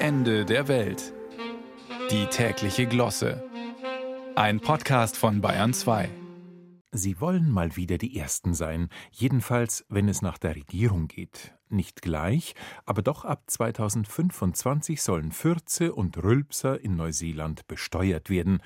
Ende der Welt. Die tägliche Glosse. Ein Podcast von Bayern 2. Sie wollen mal wieder die Ersten sein, jedenfalls wenn es nach der Regierung geht. Nicht gleich, aber doch ab 2025 sollen Fürze und Rülpser in Neuseeland besteuert werden.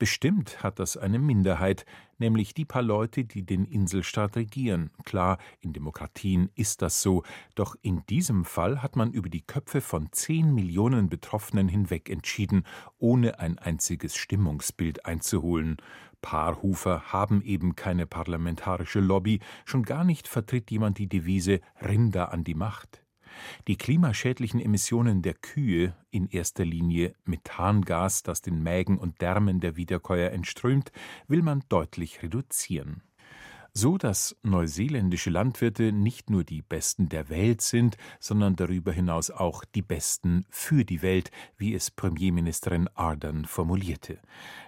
Bestimmt hat das eine Minderheit, nämlich die paar Leute, die den Inselstaat regieren. Klar, in Demokratien ist das so, doch in diesem Fall hat man über die Köpfe von zehn Millionen Betroffenen hinweg entschieden, ohne ein einziges Stimmungsbild einzuholen. Paarhufer haben eben keine parlamentarische Lobby, schon gar nicht vertritt jemand die Devise Rinder an die Macht. Die klimaschädlichen Emissionen der Kühe, in erster Linie Methangas, das den Mägen und Därmen der Wiederkäuer entströmt, will man deutlich reduzieren so dass neuseeländische Landwirte nicht nur die Besten der Welt sind, sondern darüber hinaus auch die Besten für die Welt, wie es Premierministerin Ardern formulierte.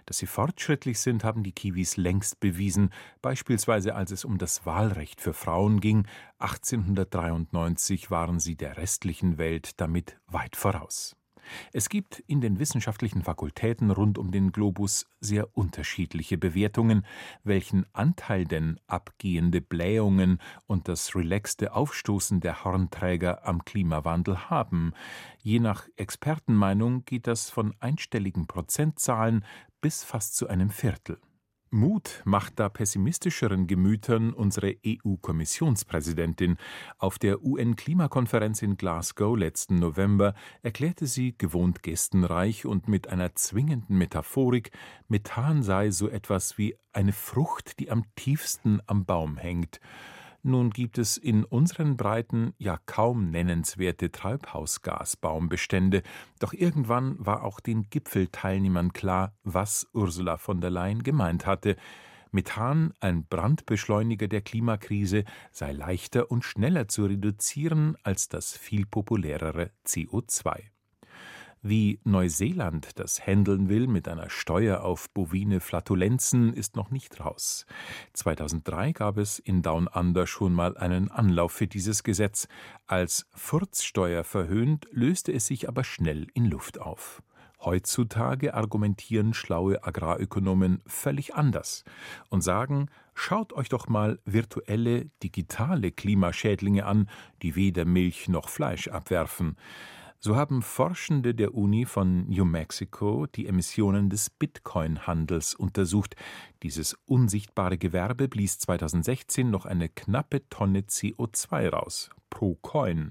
Dass sie fortschrittlich sind, haben die Kiwis längst bewiesen, beispielsweise als es um das Wahlrecht für Frauen ging. 1893 waren sie der restlichen Welt damit weit voraus. Es gibt in den wissenschaftlichen Fakultäten rund um den Globus sehr unterschiedliche Bewertungen, welchen Anteil denn abgehende Blähungen und das relaxte Aufstoßen der Hornträger am Klimawandel haben. Je nach Expertenmeinung geht das von einstelligen Prozentzahlen bis fast zu einem Viertel. Mut macht da pessimistischeren Gemütern unsere EU-Kommissionspräsidentin. Auf der UN-Klimakonferenz in Glasgow letzten November erklärte sie gewohnt gestenreich und mit einer zwingenden Metaphorik, Methan sei so etwas wie eine Frucht, die am tiefsten am Baum hängt. Nun gibt es in unseren Breiten ja kaum nennenswerte Treibhausgasbaumbestände, doch irgendwann war auch den Gipfelteilnehmern klar, was Ursula von der Leyen gemeint hatte. Methan, ein Brandbeschleuniger der Klimakrise, sei leichter und schneller zu reduzieren als das viel populärere CO2. Wie Neuseeland das händeln will mit einer Steuer auf bovine Flatulenzen, ist noch nicht raus. 2003 gab es in Down Under schon mal einen Anlauf für dieses Gesetz. Als Furzsteuer verhöhnt, löste es sich aber schnell in Luft auf. Heutzutage argumentieren schlaue Agrarökonomen völlig anders und sagen, schaut euch doch mal virtuelle, digitale Klimaschädlinge an, die weder Milch noch Fleisch abwerfen. So haben Forschende der Uni von New Mexico die Emissionen des Bitcoin-Handels untersucht. Dieses unsichtbare Gewerbe blies 2016 noch eine knappe Tonne CO2 raus pro Coin.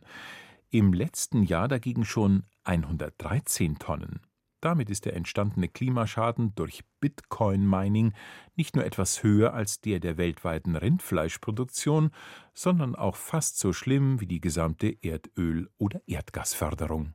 Im letzten Jahr dagegen schon 113 Tonnen. Damit ist der entstandene Klimaschaden durch Bitcoin-Mining nicht nur etwas höher als der der weltweiten Rindfleischproduktion, sondern auch fast so schlimm wie die gesamte Erdöl- oder Erdgasförderung.